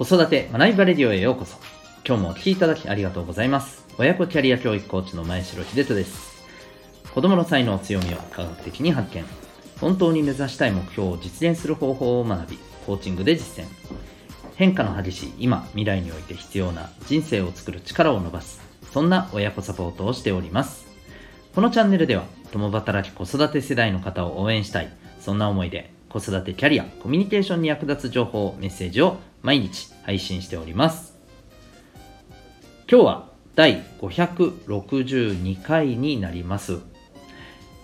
子育て学びバレディオへようこそ。今日もお聴きいただきありがとうございます。親子キャリア教育コーチの前城秀人です。子供の才能強みを科学的に発見。本当に目指したい目標を実現する方法を学び、コーチングで実践。変化の激しい今、未来において必要な人生を作る力を伸ばす。そんな親子サポートをしております。このチャンネルでは、共働き子育て世代の方を応援したい。そんな思いで、子育てキャリア、コミュニケーションに役立つ情報、メッセージを毎日配信しております。今日は第562回になります。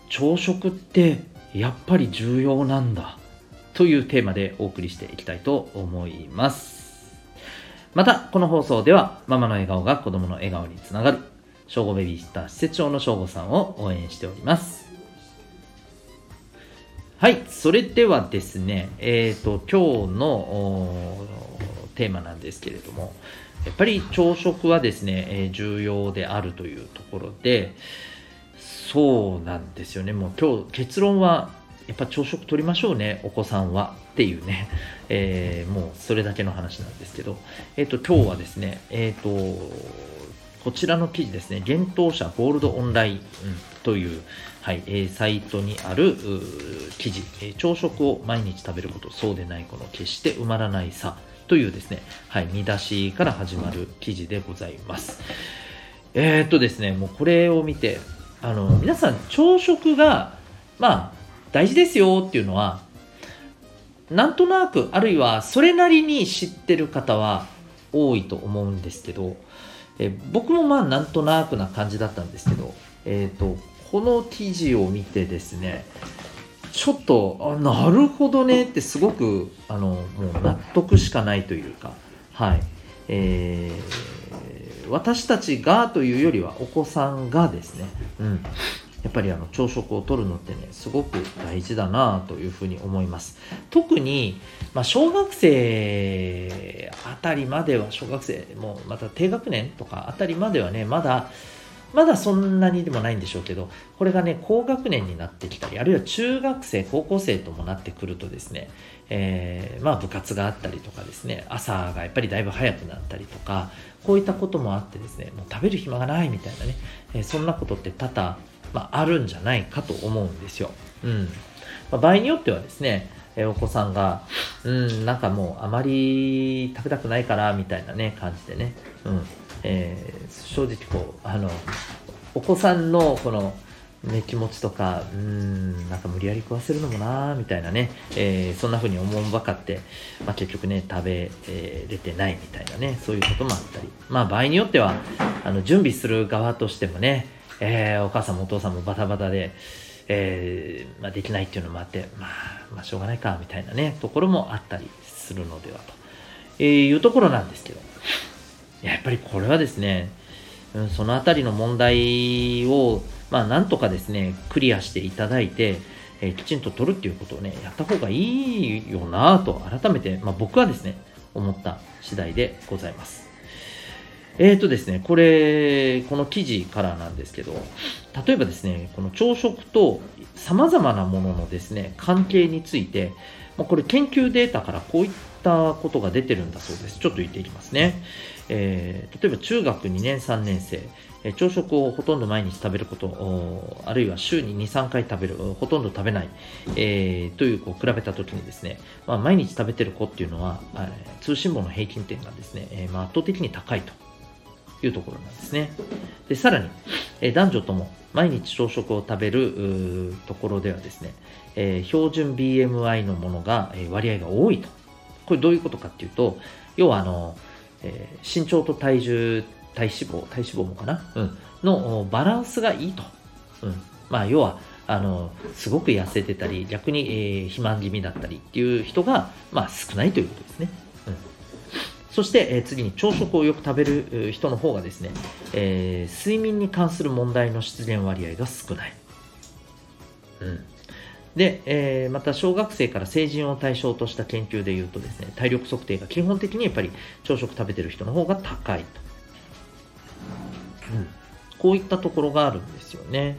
朝食ってやっぱり重要なんだというテーマでお送りしていきたいと思います。また、この放送ではママの笑顔が子供の笑顔につながる、正午ベビーシッター施設長の正午さんを応援しております。はい、それではですね、えっ、と、今日のテーマなんですけれども、やっぱり朝食はですね、えー重要であるというところで、そうなんですよね、もう今日結論は、やっぱ朝食取りましょうね、お子さんはっていうね、えーもうそれだけの話なんですけど、えっ、と、今日はですね、えっ、と、こちらの記事ですね、幻冬舎ゴールドオンライン。という、はいえーサイトにある記事、え朝食を毎日食べること、そうでないこの決して埋まらないさというですね、はい、見出しから始まる記事でございます。えー、っとですね、もうこれを見て、あの、皆さん朝食が、まあ、大事ですよっていうのは、なんとなく、あるいはそれなりに知ってる方は多いと思うんですけど、え僕もまあなんとなくな感じだったんですけど、えっ、と、この記事を見てですね、ちょっと、あなるほどねってすごく、あの、もう納得しかないというか、はい。えー私たちがというよりはお子さんがですね、うん。やっぱりあの朝食をとるのってね、すごく大事だなというふうに思います。特に、まあ、小学生あたりまでは、小学生もまた低学年とかあたりまではね、まだ、まだそんなにでもないんでしょうけど、これがね、高学年になってきたり、あるいは中学生、高校生ともなってくるとですね、えーまあ部活があったりとかですね、朝がやっぱりだいぶ早くなったりとか、こういったこともあってですね、もう食べる暇がないみたいなね、えーそんなことって多々、まあ、あるんじゃないかと思うんですよ。うん。まあ、場合によってはですね、えお子さんが、うん、なんかもうあまり食べたくないから、みたいなね、感じでね、うん。えー正直こう、あの、お子さんのこの、ね、気持ちとか、うん、なんか無理やり食わせるのもなみたいなね、えーそんな風に思うばかって、まあ、結局ね、食べ、えーれてないみたいなね、そういうこともあったり、まあ場合によっては、あの、準備する側としてもね、えーお母さんもお父さんもバタバタで、えまあ、できないっていうのもあって、まあ、まあ、しょうがないか、みたいなね、ところもあったりするのではと、えいうところなんですけど、やっぱりこれはですね、うんそのあたりの問題を、まあ、なんとかですね、クリアしていただいて、えーきちんと取るっていうことをね、やった方がいいよなぁと、改めて、まあ、僕はですね、思った次第でございます。えーとですね、これ、この記事からなんですけど、例えばですね、この朝食と様々なもののですね、関係について、まあこれ研究データからこういったことが出てるんだそうです。ちょっと言っていきますね。えー例えば中学2年3年生、えー朝食をほとんど毎日食べること、あるいは週に2、3回食べる、ほとんど食べない、えーというこう比べたときにですね、まあ、毎日食べてる子っていうのは、えー通信簿の平均点がですね、えーまあ、圧倒的に高いというところなんですね。で、さらに、えー男女とも毎日朝食を食べるところではですね、えー標準 BMI のものが、えー割合が多いと。これどういうことかっていうと、要はあの、えー身長と体重、体脂肪、体脂肪もかな？うん。のおバランスがいいと。うん。まあ、要は、あの、すごく痩せてたり、逆に、えー肥満気味だったりっていう人が、まあ、少ないということですね。うん。そして、えー次に朝食をよく食べるえー人の方がですね、えー睡眠に関する問題の出現割合が少ない。うん。で、えーまた小学生から成人を対象とした研究でいうとですね、体力測定が基本的にやっぱり朝食食べてる人の方が高いと。うん。こういったところがあるんですよね。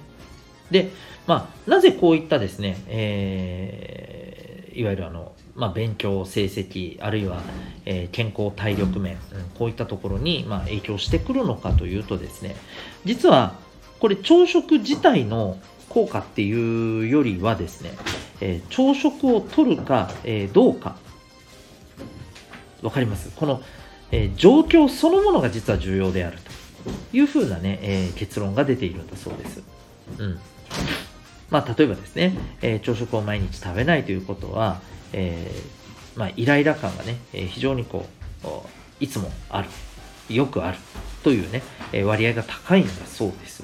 で、まあ、なぜこういったですね、えーいわゆるあの、まあ、勉強成績あるいは、えー、健康体力面、うん、こういったところに、まあ、影響してくるのかというとですね実はこれ朝食自体の効果っていうよりはですね、えー、朝食をとるか、えー、どうかわかります？この、えー、状況そのものが実は重要であるというふうなね、え結論が出ているんだそうです。うんまあ、例えばですね、え朝食を毎日食べないということは、えまあ、イライラ感がね、え非常にこういつもあるよくあるというね、え割合が高いんだそうです。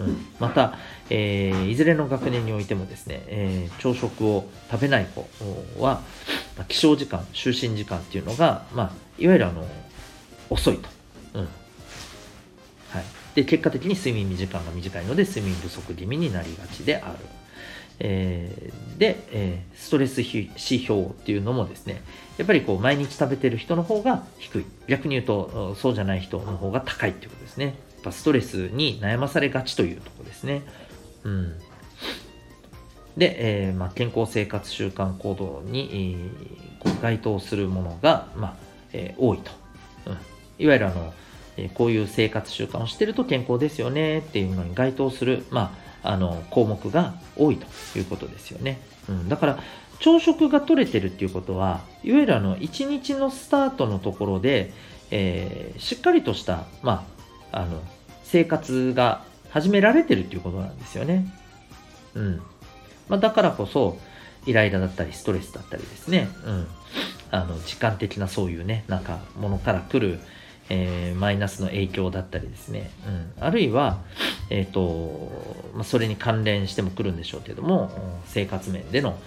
うん、また、えー、いずれの学年においてもですね、えー、朝食を食べない子は、まあ、起床時間、就寝時間っていうのが、まあ、いわゆるあの遅いと。うんはい、で結果的に睡眠時間が短いので睡眠不足気味になりがちである。えー、で、えー、ストレス指標っていうのもですね、やっぱりこう毎日食べてる人の方が低い。逆に言うと、そうじゃない人の方が高いっていうことですね。ぱストレスに悩まされがちというとこですね。うん、で、えーまあ、健康生活習慣行動に、えー、該当するものが、まあえー、多いと、うん、いわゆるあの、えー、こういう生活習慣をしてると健康ですよねっていうのに該当する、まあ、あの項目が多いということですよね、うん、だから朝食が取れてるっていうことはいわゆるあの1日のスタートのところで、えー、しっかりとした、まあ、あの生活が始められてるっていうことなんですよね。うん。まあ、だからこそ、イライラだったり、ストレスだったりですね。うん。あの、時間的なそういうね、なんか、ものから来る、えー、マイナスの影響だったりですね。うん。あるいは、えっ、ー、と、まあ、それに関連しても来るんでしょうけども、生活面での、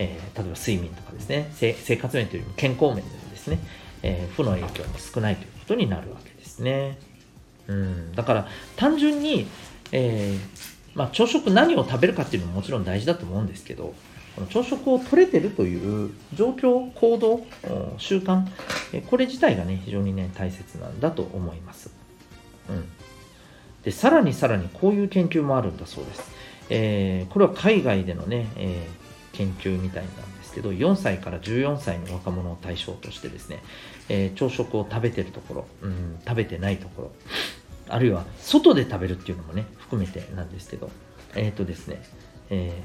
えー、例えば睡眠とかですね、生活面というよりも健康面でですね、え、負の影響も少ないということになるわけですね。うん、だから単純にえー、まあ、朝食何を食べるかっていうのももちろん大事だと思うんですけど、この朝食を取れてるという状況、行動、習慣、これ自体がね、非常にね、大切なんだと思います。うん。で、さらにさらにこういう研究もあるんだそうです。えー、これは海外でのね、えー、研究みたいなんですけど、4歳から14歳の若者を対象としてですね、えー、朝食を食べてるところ、うん、食べてないところ、あるいは外で食べるっていうのもね、含めてなんですけど、えっ、ー、とですね、え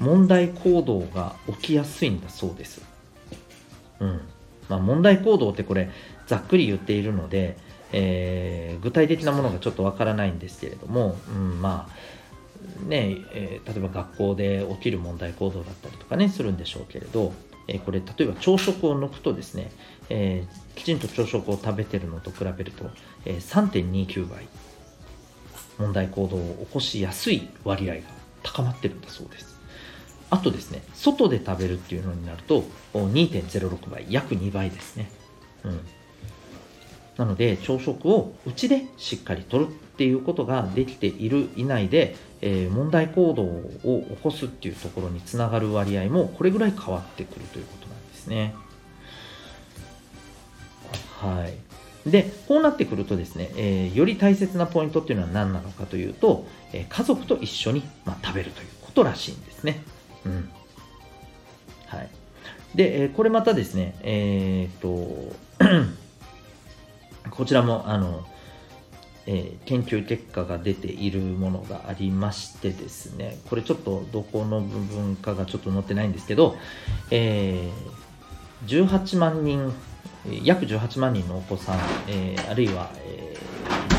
ー、問題行動が起きやすいんだそうです。うん。まあ、問題行動ってこれ、ざっくり言っているので、えー、具体的なものがちょっとわからないんですけれども、うん、まあ、ね、えー、例えば学校で起きる問題行動だったりとかね、するんでしょうけれど、え、これ、例えば朝食を抜くとですね、えー、きちんと朝食を食べてるのと比べると、3.29倍問題行動を起こしやすい割合が高まってるんだそうです。あとですね、外で食べるっていうのになると2.06倍、約2倍ですね。うん。なので、朝食をうちでしっかりとるっていうことができている以内で、えー、問題行動を起こすっていうところにつながる割合もこれぐらい変わってくるということなんですね。はい。で、こうなってくるとですね、えー、より大切なポイントっていうのは何なのかというと、えー、家族と一緒に、まあ、食べるということらしいんですね。うん。はい。で、え、これまたですね、えっと、こちらも、あの、えー、研究結果が出ているものがありましてですね、これちょっとどこの部分かがちょっと載ってないんですけど、えー、18万人約18万人のお子さん、えー、あるいは、え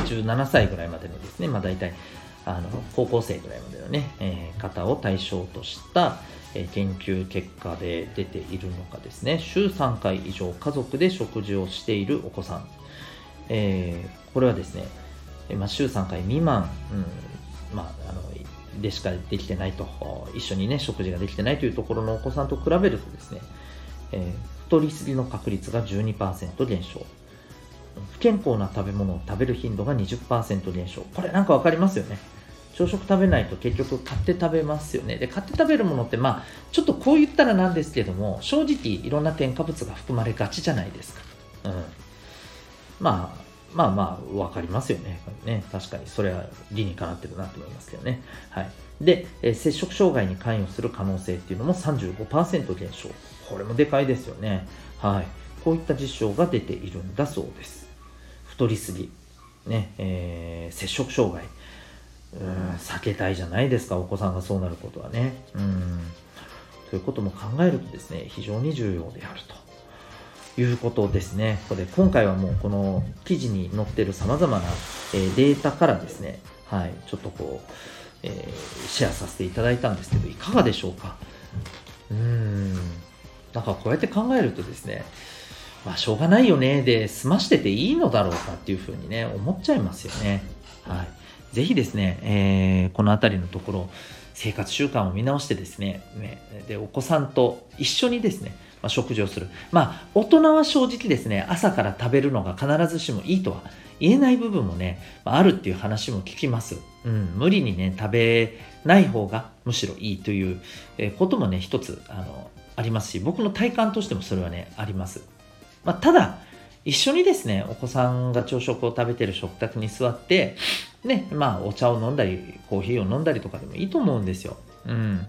ー、17歳ぐらいまでのですね、まあ、大体あの高校生ぐらいまでのね、えー、方を対象とした、え、研究結果で出ているのがですね、週3回以上家族で食事をしているお子さん、え、これはですね、まあ、週3回未満、うんまあ、あのでしかできてないと、一緒にね、食事ができてないというところのお子さんと比べるとですね、えー太りすぎの確率が12%減少。不健康な食べ物を食べる頻度が20%減少。これなんかわかりますよね。朝食食べないと結局買って食べますよね。で、買って食べるものってまあ、ちょっとこう言ったらなんですけども、正直いろんな添加物が含まれがちじゃないですか。うん。まあ、まあまあ、わかりますよね。ね、確かに、それは理にかなってるなと思いますけどね。はい。で、え接触障害に関与する可能性っていうのも35%減少。これもでかいですよね。はい。こういった実証が出ているんだそうです。太りすぎ、ね、えー、摂食障害、うん避けたいじゃないですか、お子さんがそうなることはね。うんということも考えるとですね、非常に重要であるということですね。これ今回はもうこの記事に載ってる様々な、えー、データからですね、はい、ちょっとこう、えー、シェアさせていただいたんですけど、いかがでしょうか？うーん、なんかこうやって考えるとですね、まあ、しょうがないよねで済ましてていいのだろうかっていうふうにね、思っちゃいますよね。はい。ぜひですね、えー、このあたりのところ、生活習慣を見直してですね、ねでお子さんと一緒にですね、まあ、食事をする。まあ、大人は正直ですね、朝から食べるのが必ずしもいいとは言えない部分もね、あるっていう話も聞きます。うん、無理にね、食べない方がむしろいいということもね、一つ、あの、ありますし、僕の体感としてもそれはね、あります。まあ、ただ、一緒にですね、お子さんが朝食を食べてる食卓に座って、ね、まあ、お茶を飲んだり、コーヒーを飲んだりとかでもいいと思うんですよ。うん。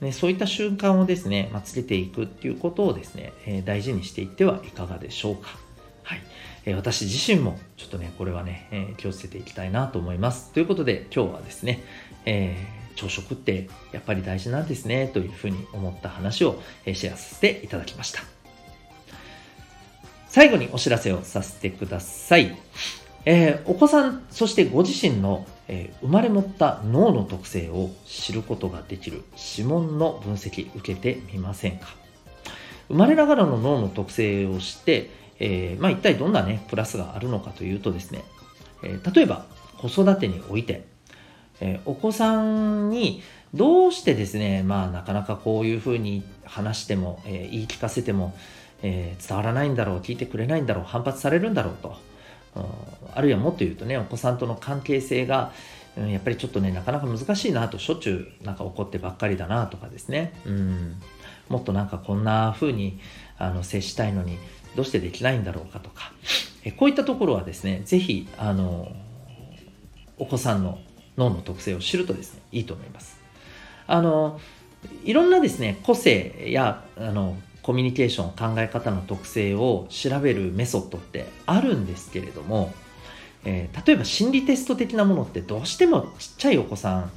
ね、そういった瞬間をですね、まあ、つけていくっていうことをですね、えー、大事にしていってはいかがでしょうか。はい。えー、私自身もちょっとね、これはね、えー、気をつけていきたいなと思います。ということで、今日はですね、え朝食ってやっぱり大事なんですね、というふうに思った話をシェアさせていただきました。最後にお知らせをさせてください。えー、お子さん、そしてご自身の、えー、生まれ持った脳の特性を知ることができる指紋の分析受けてみませんか？生まれながらの脳の特性を知って、えー、まあ、一体どんなね、プラスがあるのかというとですね、え例えば子育てにおいて、えお子さんにどうしてですね、まあなかなかこういうふうに話しても、え言い聞かせても、え、伝わらないんだろう、聞いてくれないんだろう、反発されるんだろうと。あるいはもっと言うとね、お子さんとの関係性が、うん、やっぱりちょっとね、なかなか難しいなと、しょっちゅうなんか怒ってばっかりだなとかですね。うん、もっとなんかこんな風にあの接したいのに、どうしてできないんだろうかとか。えこういったところはですね、ぜひ、あの、お子さんの脳の特性を知るとですね、いいと思います。あの、いろんなですね、個性や、あの、コミュニケーション考え方の特性を調べるメソッドってあるんですけれども、えー、例えば心理テスト的なものってどうしてもちっちゃいお子さん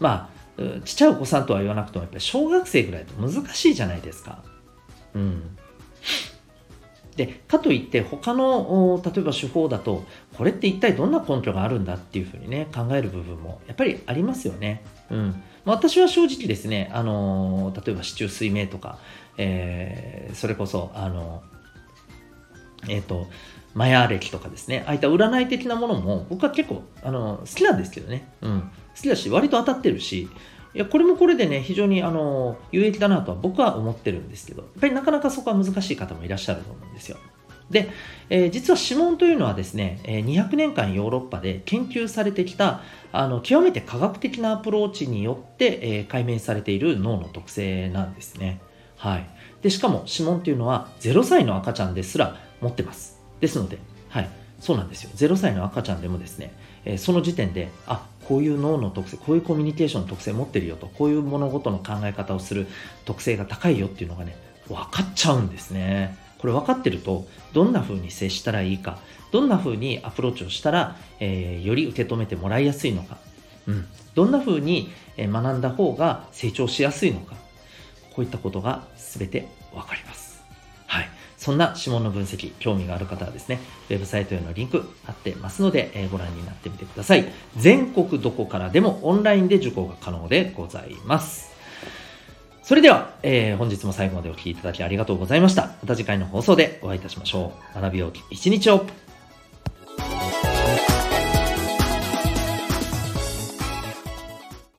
まあちっちゃいお子さんとは言わなくてもやっぱり小学生ぐらいと難しいじゃないですか。うん。でかといって他の例えば手法だとこれって一体どんな根拠があるんだっていうふうにね考える部分もやっぱりありますよね。うん、私は正直ですね、あの例えば市中水明とか、えー、それこそ、あのえっ、と、マヤー歴とかですね、ああいった占い的なものも僕は結構あの好きなんですけどね、うん、好きだし、割と当たってるし、いやこれもこれでね、非常にあの有益だなとは僕は思ってるんですけど、やっぱりなかなかそこは難しい方もいらっしゃると思うんですよ。で、えー、実は指紋というのはですね、え200年間ヨーロッパで研究されてきたあの極めて科学的なアプローチによって、えー、解明されている脳の特性なんですね。はい。で、しかも指紋っていうのは0歳の赤ちゃんですら持ってます。ですので、はい。そうなんですよ。0歳の赤ちゃんでもですね、えー、その時点で、あ、こういう脳の特性、こういうコミュニケーションの特性持ってるよと、こういう物事の考え方をする特性が高いよっていうのがね、分かっちゃうんですね。これ分かってると、どんな風に接したらいいか、どんな風にアプローチをしたら、えー、より受け止めてもらいやすいのか、うん、どんな風に学んだ方が成長しやすいのか、こういったことが全て分かります。そんな指紋の分析、興味がある方はですね、ウェブサイトへのリンク貼ってますので、えー、ご覧になってみてください。全国どこからでもオンラインで受講が可能でございます。それでは、えー、本日も最後までお聴きいただきありがとうございました。また次回の放送でお会いいたしましょう。学びよう一日を